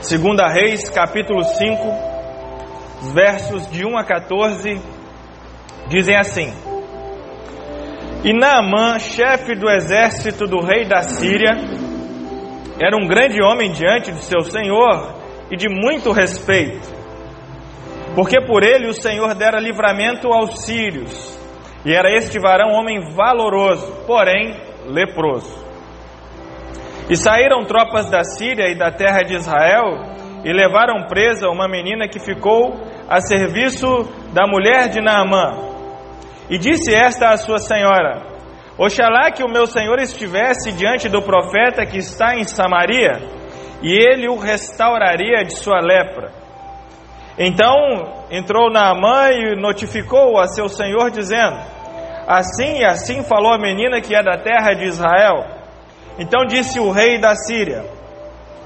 Segunda Reis, capítulo 5, versos de 1 a 14, dizem assim: E Naamã, chefe do exército do rei da Síria, era um grande homem diante de seu senhor e de muito respeito, porque por ele o Senhor dera livramento aos sírios, e era este varão homem valoroso, porém leproso. E saíram tropas da Síria e da terra de Israel e levaram presa uma menina que ficou a serviço da mulher de Naamã. E disse esta à sua senhora: Oxalá que o meu senhor estivesse diante do profeta que está em Samaria, e ele o restauraria de sua lepra. Então entrou Naamã e notificou a seu senhor, dizendo: Assim e assim falou a menina que é da terra de Israel. Então disse o rei da Síria: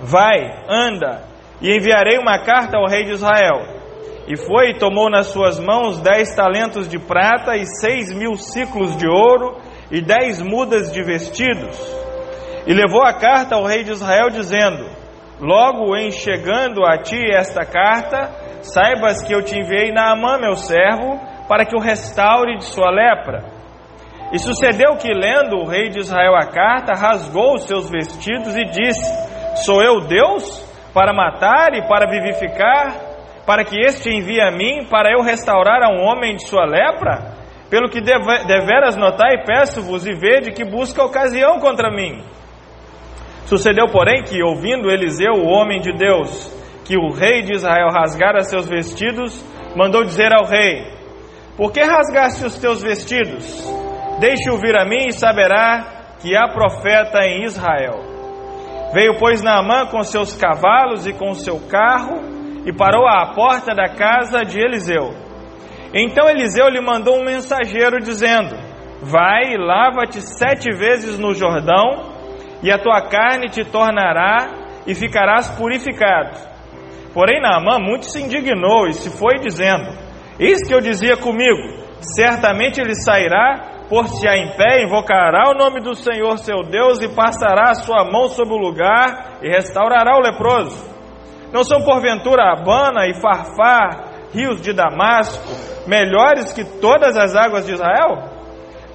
Vai, anda, e enviarei uma carta ao rei de Israel. E foi e tomou nas suas mãos dez talentos de prata e seis mil ciclos de ouro e dez mudas de vestidos. E levou a carta ao rei de Israel, dizendo: Logo em chegando a ti esta carta, saibas que eu te enviei Naamã, meu servo, para que o restaure de sua lepra. E sucedeu que, lendo o rei de Israel a carta, rasgou os seus vestidos e disse: Sou eu Deus para matar e para vivificar, para que este envie a mim, para eu restaurar a um homem de sua lepra? Pelo que deveras notar e peço-vos e vede que busca ocasião contra mim. Sucedeu, porém, que, ouvindo Eliseu, o homem de Deus, que o rei de Israel rasgara seus vestidos, mandou dizer ao rei: Por que rasgaste os teus vestidos? Deixe-o vir a mim e saberá que há profeta em Israel. Veio, pois, Naamã com seus cavalos e com seu carro e parou à porta da casa de Eliseu. Então Eliseu lhe mandou um mensageiro dizendo: Vai e lava-te sete vezes no Jordão, e a tua carne te tornará e ficarás purificado. Porém, Naamã muito se indignou e se foi dizendo: Eis que eu dizia comigo: certamente ele sairá por-se-á em pé, invocará o nome do Senhor seu Deus e passará a sua mão sobre o lugar e restaurará o leproso. Não são porventura Abana e Farfar, rios de Damasco, melhores que todas as águas de Israel?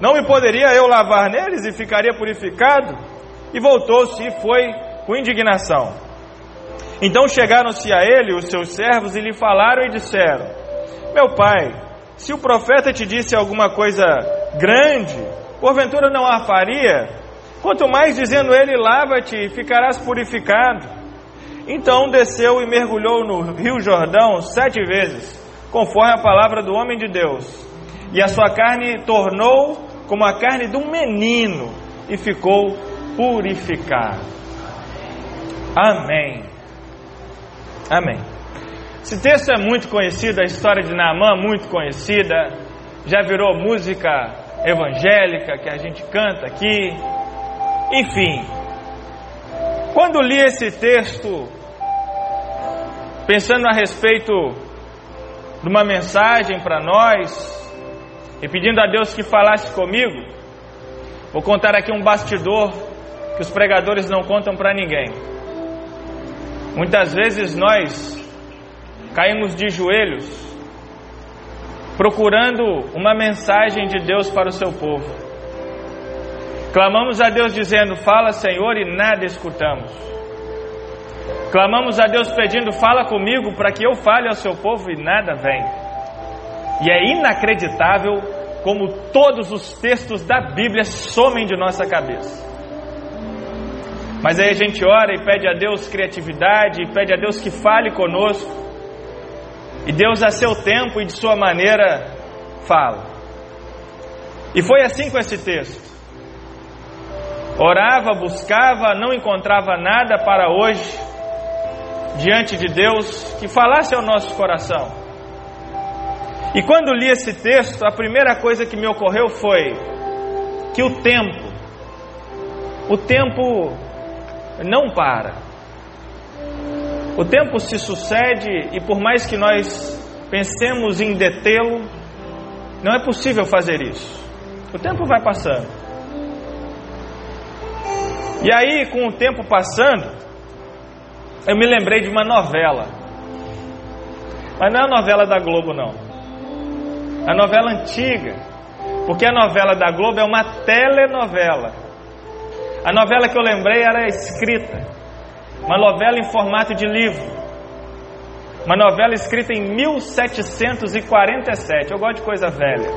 Não me poderia eu lavar neles e ficaria purificado? E voltou-se e foi com indignação. Então chegaram-se a ele os seus servos e lhe falaram e disseram: Meu pai, se o profeta te disse alguma coisa grande, porventura não a faria? Quanto mais dizendo ele, lava-te e ficarás purificado. Então desceu e mergulhou no rio Jordão sete vezes, conforme a palavra do homem de Deus. E a sua carne tornou como a carne de um menino e ficou purificado. Amém. Amém. Esse texto é muito conhecido, a história de Naamã muito conhecida, já virou música evangélica que a gente canta aqui. Enfim, quando li esse texto, pensando a respeito de uma mensagem para nós, e pedindo a Deus que falasse comigo, vou contar aqui um bastidor que os pregadores não contam para ninguém. Muitas vezes nós caímos de joelhos procurando uma mensagem de Deus para o seu povo. Clamamos a Deus dizendo: Fala, Senhor, e nada escutamos. Clamamos a Deus pedindo: Fala comigo para que eu fale ao seu povo e nada vem. E é inacreditável como todos os textos da Bíblia somem de nossa cabeça. Mas aí a gente ora e pede a Deus criatividade, e pede a Deus que fale conosco. E Deus, a seu tempo e de sua maneira, fala. E foi assim com esse texto. Orava, buscava, não encontrava nada para hoje, diante de Deus, que falasse ao nosso coração. E quando li esse texto, a primeira coisa que me ocorreu foi que o tempo, o tempo não para. O tempo se sucede e por mais que nós pensemos em detê-lo, não é possível fazer isso. O tempo vai passando. E aí, com o tempo passando, eu me lembrei de uma novela. Mas não é a novela da Globo, não. A novela antiga. Porque a novela da Globo é uma telenovela. A novela que eu lembrei era escrita. Uma novela em formato de livro. Uma novela escrita em 1747. Eu gosto de coisa velha.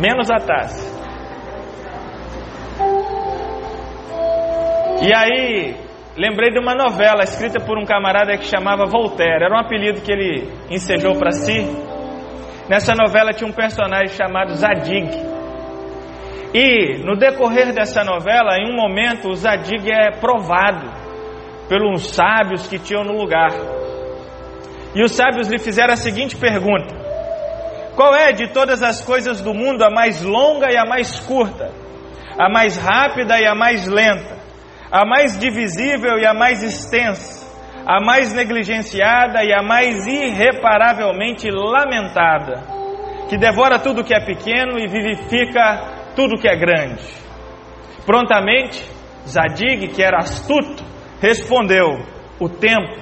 Menos a taça. E aí, lembrei de uma novela escrita por um camarada que chamava Voltaire. Era um apelido que ele ensejou para si. Nessa novela tinha um personagem chamado Zadig. E no decorrer dessa novela, em um momento, o Zadig é provado pelos sábios que tinham no lugar. E os sábios lhe fizeram a seguinte pergunta: Qual é de todas as coisas do mundo a mais longa e a mais curta, a mais rápida e a mais lenta? a mais divisível e a mais extensa, a mais negligenciada e a mais irreparavelmente lamentada, que devora tudo que é pequeno e vivifica tudo que é grande. Prontamente, Zadig, que era astuto, respondeu: O tempo.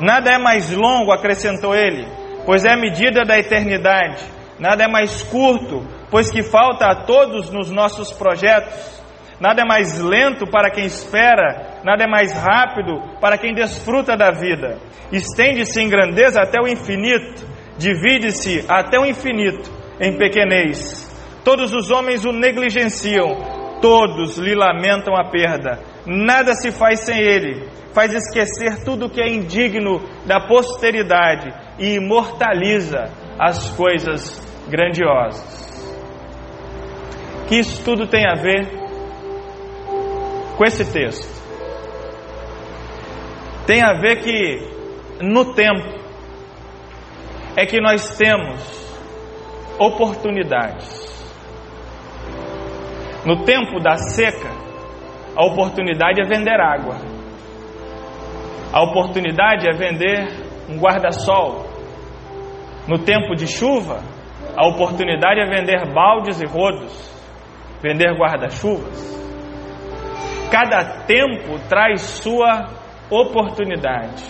Nada é mais longo, acrescentou ele, pois é a medida da eternidade. Nada é mais curto, pois que falta a todos nos nossos projetos. Nada é mais lento para quem espera, nada é mais rápido para quem desfruta da vida. Estende-se em grandeza até o infinito, divide-se até o infinito em pequenez. Todos os homens o negligenciam, todos lhe lamentam a perda. Nada se faz sem ele, faz esquecer tudo que é indigno da posteridade e imortaliza as coisas grandiosas. Que isso tudo tem a ver com esse texto tem a ver que no tempo é que nós temos oportunidades. No tempo da seca, a oportunidade é vender água. A oportunidade é vender um guarda-sol. No tempo de chuva, a oportunidade é vender baldes e rodos, vender guarda-chuvas. Cada tempo traz sua oportunidade.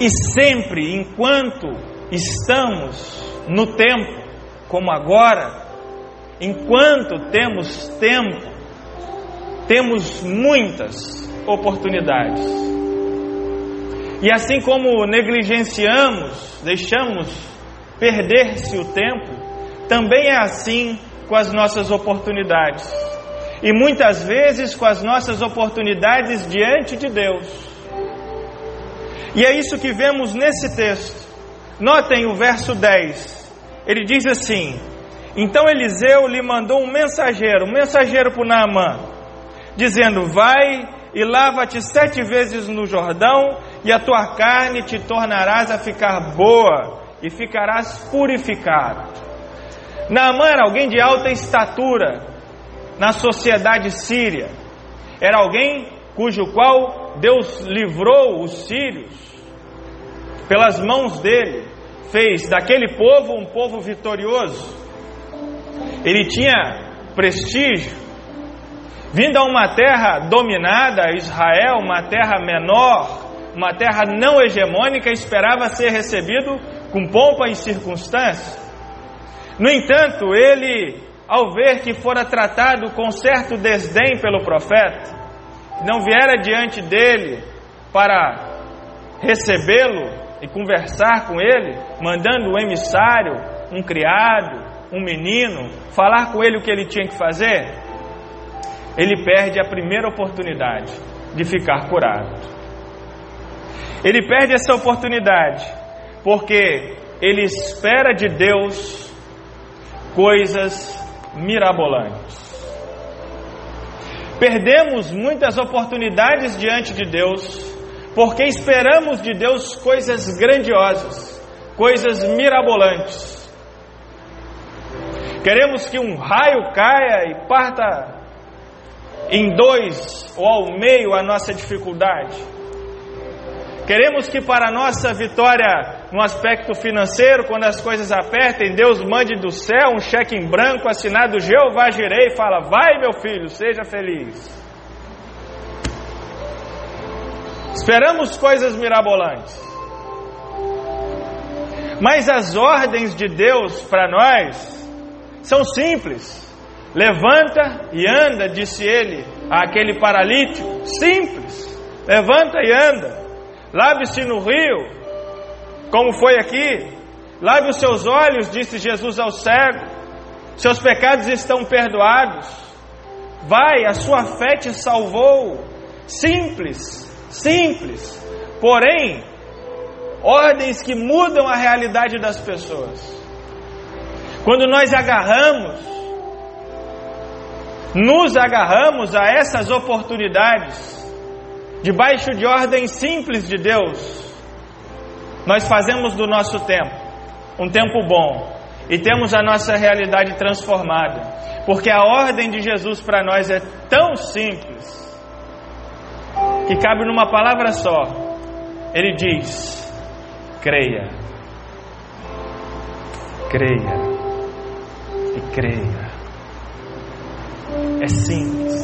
E sempre, enquanto estamos no tempo, como agora, enquanto temos tempo, temos muitas oportunidades. E assim como negligenciamos, deixamos perder-se o tempo, também é assim com as nossas oportunidades e muitas vezes com as nossas oportunidades diante de Deus. E é isso que vemos nesse texto. Notem o verso 10. Ele diz assim: Então Eliseu lhe mandou um mensageiro, um mensageiro para Naamã, dizendo: Vai e lava-te sete vezes no Jordão, e a tua carne te tornarás a ficar boa, e ficarás purificado. Naamã era alguém de alta estatura, na sociedade síria. Era alguém cujo qual Deus livrou os sírios pelas mãos dele, fez daquele povo um povo vitorioso. Ele tinha prestígio, vindo a uma terra dominada, Israel, uma terra menor, uma terra não hegemônica, esperava ser recebido com pompa e circunstância. No entanto, ele ao ver que fora tratado com certo desdém pelo profeta, não viera diante dele para recebê-lo e conversar com ele, mandando um emissário, um criado, um menino, falar com ele o que ele tinha que fazer, ele perde a primeira oportunidade de ficar curado. Ele perde essa oportunidade porque ele espera de Deus coisas mirabolantes. Perdemos muitas oportunidades diante de Deus porque esperamos de Deus coisas grandiosas, coisas mirabolantes. Queremos que um raio caia e parta em dois ou ao meio a nossa dificuldade. Queremos que para a nossa vitória no aspecto financeiro, quando as coisas apertem, Deus mande do céu um cheque em branco assinado Jeová Jirei e fala: Vai, meu filho, seja feliz. Esperamos coisas mirabolantes. Mas as ordens de Deus para nós são simples. Levanta e anda, disse ele àquele paralítico. Simples. Levanta e anda. Lave-se no rio, como foi aqui. Lave os seus olhos, disse Jesus ao cego. Seus pecados estão perdoados. Vai, a sua fé te salvou. Simples, simples. Porém, ordens que mudam a realidade das pessoas. Quando nós agarramos, nos agarramos a essas oportunidades, debaixo de ordens simples de Deus, nós fazemos do nosso tempo um tempo bom e temos a nossa realidade transformada, porque a ordem de Jesus para nós é tão simples que cabe numa palavra só. Ele diz: creia, creia e creia. É simples.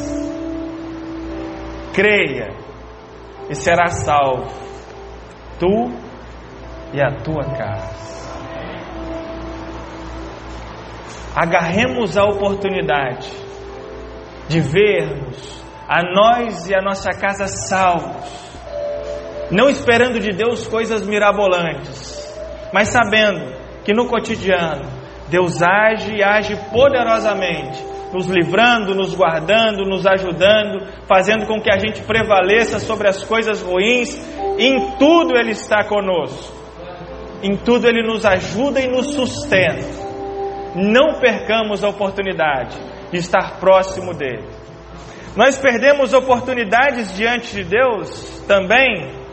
Creia e será salvo, tu e a tua casa. Agarremos a oportunidade de vermos a nós e a nossa casa salvos, não esperando de Deus coisas mirabolantes, mas sabendo que no cotidiano Deus age e age poderosamente nos livrando, nos guardando, nos ajudando, fazendo com que a gente prevaleça sobre as coisas ruins. Em tudo Ele está conosco. Em tudo Ele nos ajuda e nos sustenta. Não percamos a oportunidade de estar próximo dEle. Nós perdemos oportunidades diante de Deus também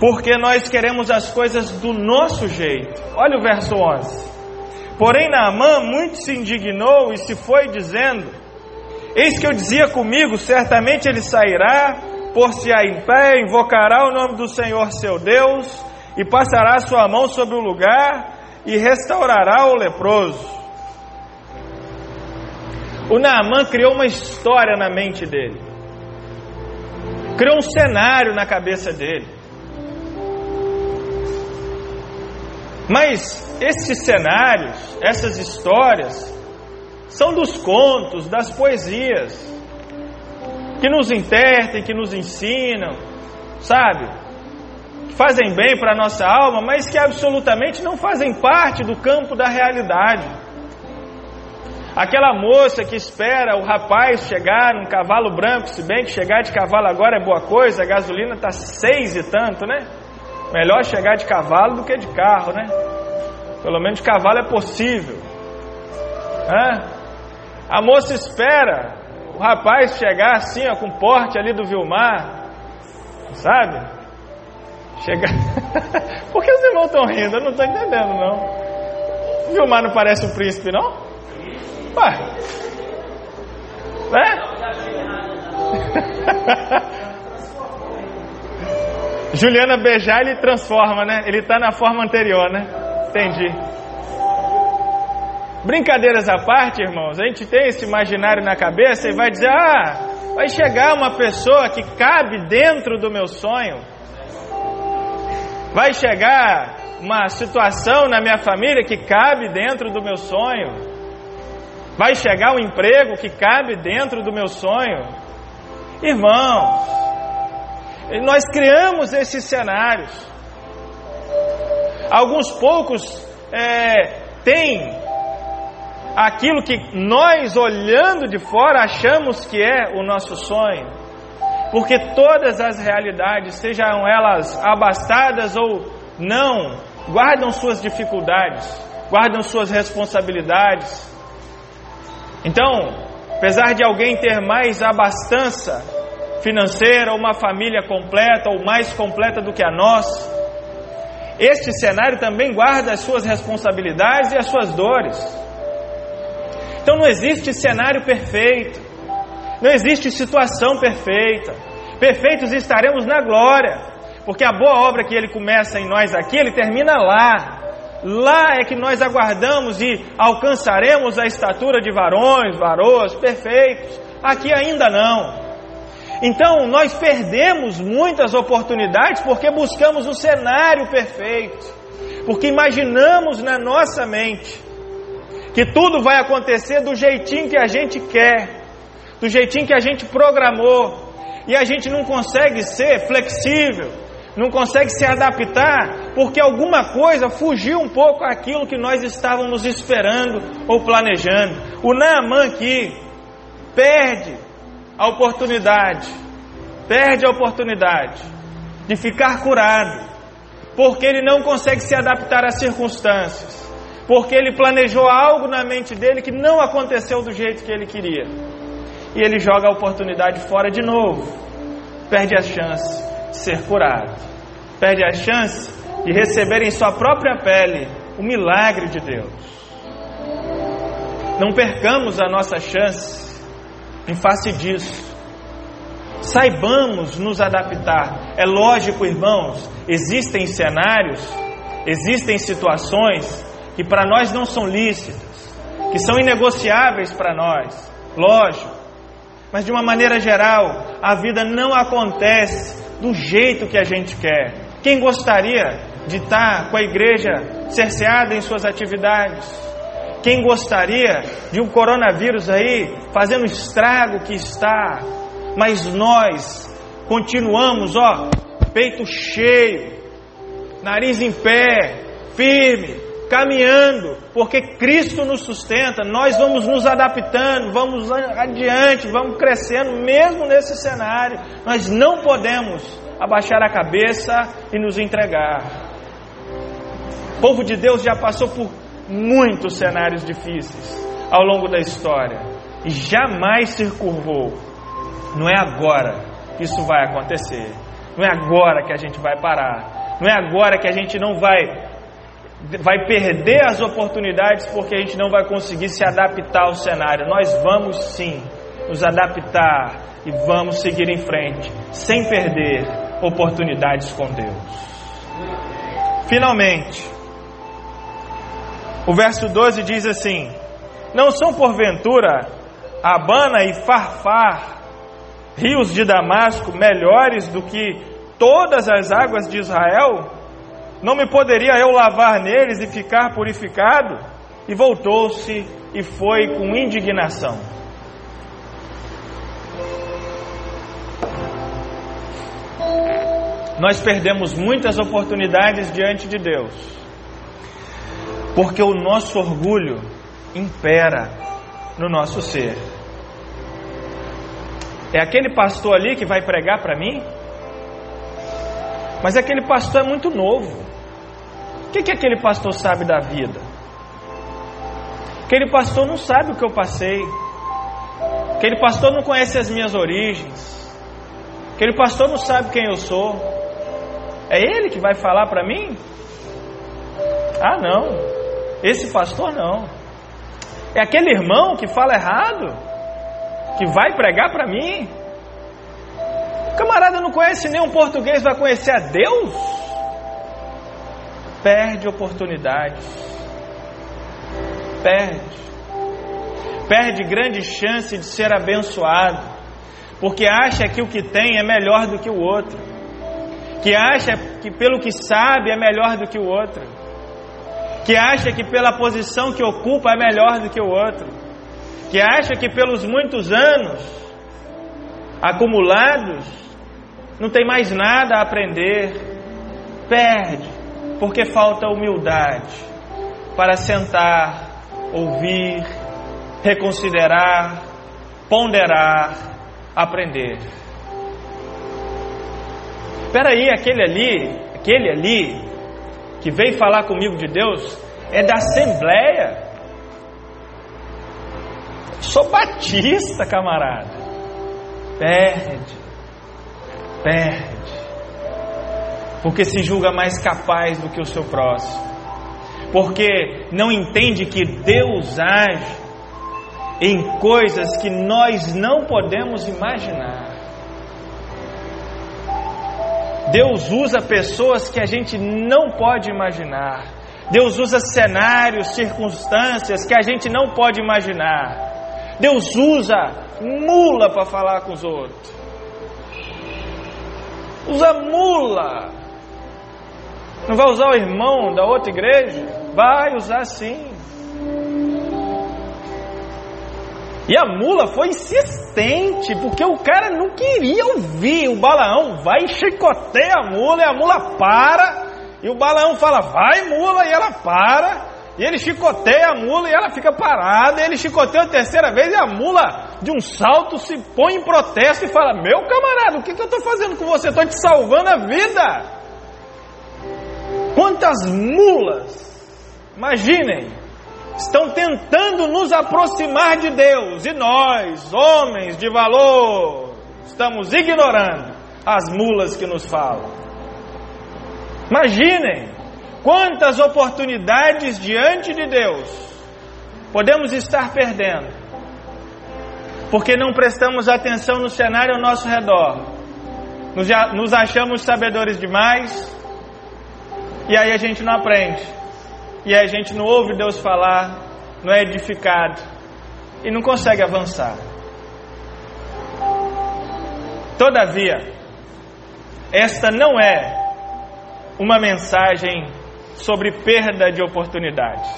porque nós queremos as coisas do nosso jeito. Olha o verso 11. Porém, Naamã muito se indignou e se foi dizendo: Eis que eu dizia comigo: certamente ele sairá, por-se-á em pé, invocará o nome do Senhor seu Deus, e passará sua mão sobre o lugar e restaurará o leproso. O Naamã criou uma história na mente dele, criou um cenário na cabeça dele. Mas esses cenários, essas histórias, são dos contos, das poesias, que nos intertem, que nos ensinam, sabe? Que fazem bem para a nossa alma, mas que absolutamente não fazem parte do campo da realidade. Aquela moça que espera o rapaz chegar num cavalo branco, se bem que chegar de cavalo agora é boa coisa, a gasolina está seis e tanto, né? Melhor chegar de cavalo do que de carro, né? Pelo menos cavalo é possível. Hã? A moça espera o rapaz chegar assim, ó, com porte ali do Vilmar, sabe? Chegar. Por que os irmãos estão rindo? Eu não estou entendendo, não. O Vilmar não parece um príncipe, não? Ué. Né? Juliana beijar, ele transforma, né? Ele está na forma anterior, né? Entendi. Brincadeiras à parte, irmãos, a gente tem esse imaginário na cabeça e vai dizer: ah, vai chegar uma pessoa que cabe dentro do meu sonho. Vai chegar uma situação na minha família que cabe dentro do meu sonho. Vai chegar um emprego que cabe dentro do meu sonho. Irmãos, nós criamos esses cenários. Alguns poucos é, têm aquilo que nós, olhando de fora, achamos que é o nosso sonho. Porque todas as realidades, sejam elas abastadas ou não, guardam suas dificuldades, guardam suas responsabilidades. Então, apesar de alguém ter mais abastança, financeira, uma família completa ou mais completa do que a nossa. Este cenário também guarda as suas responsabilidades e as suas dores. Então não existe cenário perfeito, não existe situação perfeita. Perfeitos estaremos na glória, porque a boa obra que Ele começa em nós aqui, Ele termina lá. Lá é que nós aguardamos e alcançaremos a estatura de varões, varoas perfeitos. Aqui ainda não. Então, nós perdemos muitas oportunidades porque buscamos o cenário perfeito, porque imaginamos na nossa mente que tudo vai acontecer do jeitinho que a gente quer, do jeitinho que a gente programou, e a gente não consegue ser flexível, não consegue se adaptar, porque alguma coisa fugiu um pouco aquilo que nós estávamos esperando ou planejando. O Naaman aqui perde a oportunidade, perde a oportunidade de ficar curado, porque ele não consegue se adaptar às circunstâncias, porque ele planejou algo na mente dele que não aconteceu do jeito que ele queria. E ele joga a oportunidade fora de novo, perde a chance de ser curado, perde a chance de receber em sua própria pele o milagre de Deus. Não percamos a nossa chance em face disso. Saibamos nos adaptar. É lógico, irmãos, existem cenários, existem situações que para nós não são lícitas, que são inegociáveis para nós. Lógico. Mas de uma maneira geral, a vida não acontece do jeito que a gente quer. Quem gostaria de estar com a igreja cerceada em suas atividades? Quem gostaria de um coronavírus aí fazendo o estrago que está? Mas nós continuamos, ó, peito cheio, nariz em pé, firme, caminhando, porque Cristo nos sustenta, nós vamos nos adaptando, vamos adiante, vamos crescendo, mesmo nesse cenário. Nós não podemos abaixar a cabeça e nos entregar. O povo de Deus já passou por muitos cenários difíceis ao longo da história e jamais se curvou. Não é agora que isso vai acontecer. Não é agora que a gente vai parar. Não é agora que a gente não vai vai perder as oportunidades porque a gente não vai conseguir se adaptar ao cenário. Nós vamos sim nos adaptar e vamos seguir em frente sem perder oportunidades com Deus. Finalmente, o verso 12 diz assim: Não são porventura Abana e Farfar, rios de Damasco, melhores do que todas as águas de Israel? Não me poderia eu lavar neles e ficar purificado? E voltou-se e foi com indignação. Nós perdemos muitas oportunidades diante de Deus porque o nosso orgulho impera no nosso ser. É aquele pastor ali que vai pregar para mim? Mas aquele pastor é muito novo. O que, que aquele pastor sabe da vida? Aquele pastor não sabe o que eu passei. Aquele pastor não conhece as minhas origens. Aquele pastor não sabe quem eu sou. É ele que vai falar para mim? Ah, não. Esse pastor não. É aquele irmão que fala errado, que vai pregar para mim. O camarada não conhece nenhum português, vai conhecer a Deus? Perde oportunidades. Perde. Perde grande chance de ser abençoado, porque acha que o que tem é melhor do que o outro, que acha que pelo que sabe é melhor do que o outro que acha que pela posição que ocupa é melhor do que o outro, que acha que pelos muitos anos acumulados não tem mais nada a aprender, perde, porque falta humildade para sentar, ouvir, reconsiderar, ponderar, aprender. Espera aí, aquele ali, aquele ali que veio falar comigo de Deus é da Assembleia. Sou batista, camarada. Perde, perde, porque se julga mais capaz do que o seu próximo, porque não entende que Deus age em coisas que nós não podemos imaginar. Deus usa pessoas que a gente não pode imaginar. Deus usa cenários, circunstâncias que a gente não pode imaginar. Deus usa mula para falar com os outros. Usa mula. Não vai usar o irmão da outra igreja? Vai usar sim. E a mula foi insistente, porque o cara não queria ouvir. O Balaão vai e chicoteia a mula, e a mula para. E o Balaão fala, vai mula, e ela para. E ele chicoteia a mula e ela fica parada. E ele chicoteia a terceira vez e a mula, de um salto, se põe em protesto e fala: Meu camarada, o que, que eu estou fazendo com você? Estou te salvando a vida. Quantas mulas, imaginem, estão tentando nos aproximar de Deus. E nós, homens de valor, estamos ignorando as mulas que nos falam. Imaginem Quantas oportunidades diante de Deus podemos estar perdendo? Porque não prestamos atenção no cenário ao nosso redor. Nos, achamos sabedores demais e aí a gente não aprende. E a gente não ouve Deus falar, não é edificado e não consegue avançar. Todavia, esta não é uma mensagem sobre perda de oportunidades.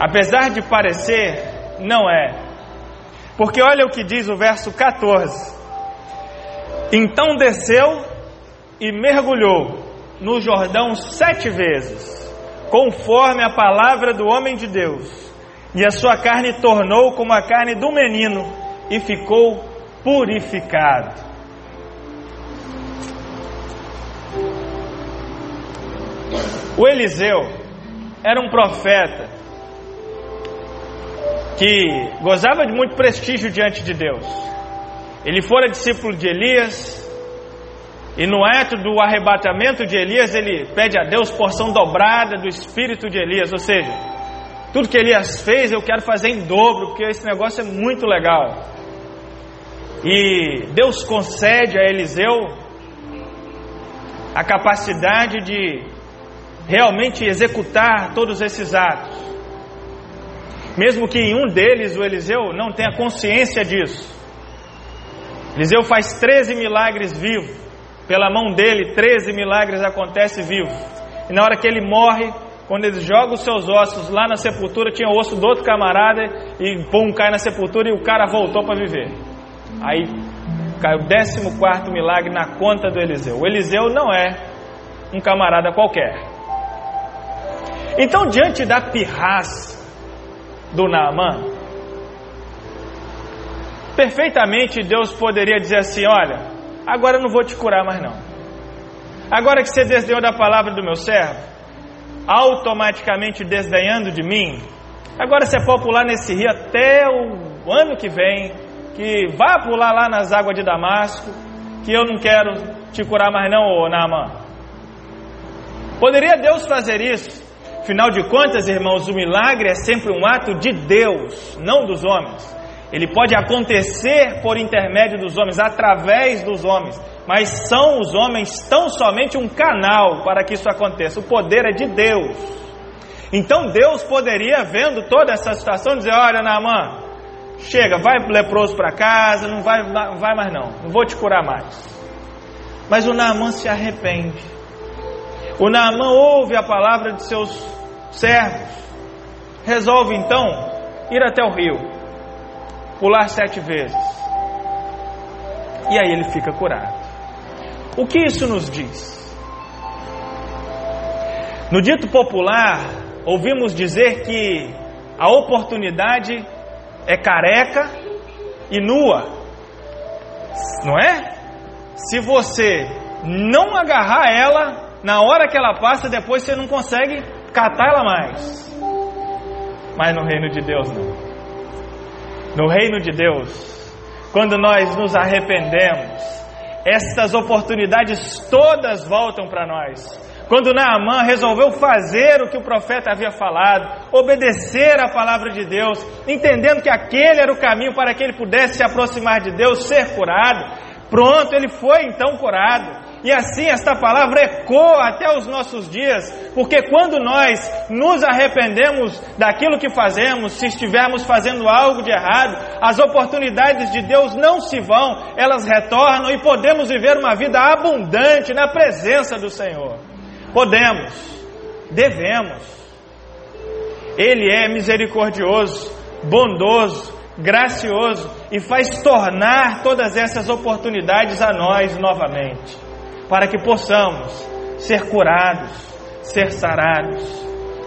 Apesar de parecer, não é. Porque olha o que diz o verso 14: Então desceu e mergulhou no Jordão sete vezes, conforme a palavra do homem de Deus, e a sua carne tornou como a carne do menino, e ficou purificado. O Eliseu era um profeta que gozava de muito prestígio diante de Deus. Ele fora discípulo de Elias, e no ato do arrebatamento de Elias, ele pede a Deus porção dobrada do espírito de Elias, ou seja, tudo que Elias fez eu quero fazer em dobro, porque esse negócio é muito legal. E Deus concede a Eliseu a capacidade de realmente executar todos esses atos. Mesmo que em um deles o Eliseu não tenha consciência disso. Eliseu faz 13 milagres vivo. Pela mão dele, 13 milagres acontecem vivo. E na hora que ele morre, quando ele joga os seus ossos lá na sepultura, tinha o osso do outro camarada e pum, cai na sepultura e o cara voltou para viver. Aí cai o 14 milagre na conta do Eliseu. O Eliseu não é um camarada qualquer. Então, diante da pirraça do Naamã, perfeitamente Deus poderia dizer assim: Olha, agora eu não vou te curar mais não. Agora que você desdenhou da palavra do meu servo, automaticamente desdenhando de mim, agora você pode pular nesse rio até o ano que vem, que vá pular lá nas águas de Damasco, que eu não quero te curar mais não, ô Naamã. Poderia Deus fazer isso? Afinal de contas, irmãos, o milagre é sempre um ato de Deus, não dos homens. Ele pode acontecer por intermédio dos homens, através dos homens, mas são os homens tão somente um canal para que isso aconteça. O poder é de Deus. Então Deus poderia, vendo toda essa situação, dizer: Olha, Naamã, chega, vai leproso para casa, não vai, não vai mais não, não vou te curar mais. Mas o Naamã se arrepende. O Naamã ouve a palavra de seus servos, resolve então ir até o rio, pular sete vezes, e aí ele fica curado. O que isso nos diz? No dito popular, ouvimos dizer que a oportunidade é careca e nua, não é? Se você não agarrar ela, na hora que ela passa, depois você não consegue catar ela mais. Mas no reino de Deus não. No reino de Deus, quando nós nos arrependemos, estas oportunidades todas voltam para nós. Quando Naamã resolveu fazer o que o profeta havia falado, obedecer a palavra de Deus, entendendo que aquele era o caminho para que ele pudesse se aproximar de Deus, ser curado, pronto, ele foi então curado. E assim esta palavra ecoa até os nossos dias, porque quando nós nos arrependemos daquilo que fazemos, se estivermos fazendo algo de errado, as oportunidades de Deus não se vão, elas retornam e podemos viver uma vida abundante na presença do Senhor. Podemos, devemos. Ele é misericordioso, bondoso, gracioso e faz tornar todas essas oportunidades a nós novamente, para que possamos ser curados, ser sarados,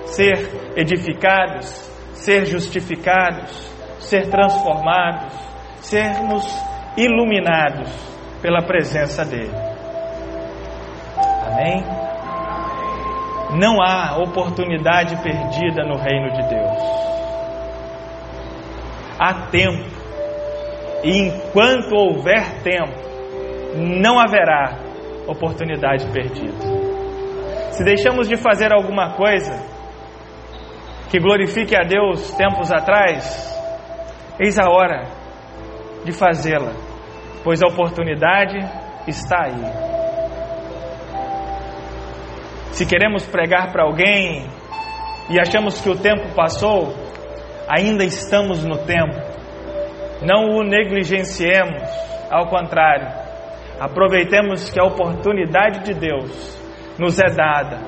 ser edificados, ser justificados, ser transformados, sermos iluminados pela presença dEle. Amém? Não há oportunidade perdida no reino de Deus há tempo, e enquanto houver tempo, não haverá oportunidade perdida. Se deixamos de fazer alguma coisa que glorifique a Deus tempos atrás, eis a hora de fazê-la, pois a oportunidade está aí. Se queremos pregar para alguém e achamos que o tempo passou, ainda estamos no tempo. Não o negligenciemos, ao contrário, aproveitemos que a oportunidade de Deus nos é dada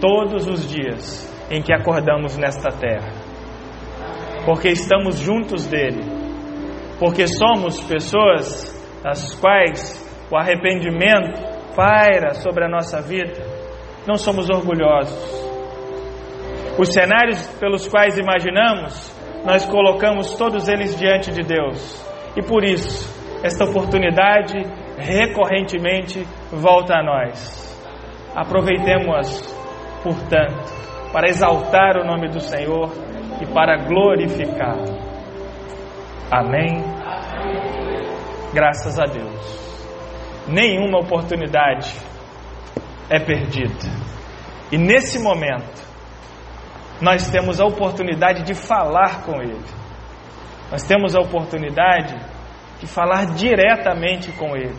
todos os dias em que acordamos nesta terra, porque estamos juntos dele, porque somos pessoas as quais o arrependimento paira sobre a nossa vida, não somos orgulhosos, os cenários pelos quais imaginamos, nós colocamos todos eles diante de Deus. E por isso, esta oportunidade recorrentemente volta a nós. Aproveitemos, portanto, para exaltar o nome do Senhor e para glorificar. Amém? Graças a Deus. Nenhuma oportunidade é perdida. E nesse momento, nós temos a oportunidade de falar com Ele. Nós temos a oportunidade de falar diretamente com Ele,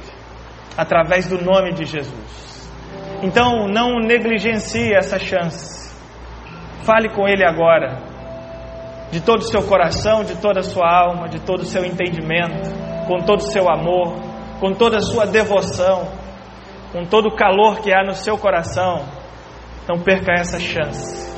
através do nome de Jesus. Então, não negligencie essa chance. Fale com Ele agora, de todo o seu coração, de toda a sua alma, de todo o seu entendimento, com todo o seu amor, com toda a sua devoção, com todo o calor que há no seu coração. Não perca essa chance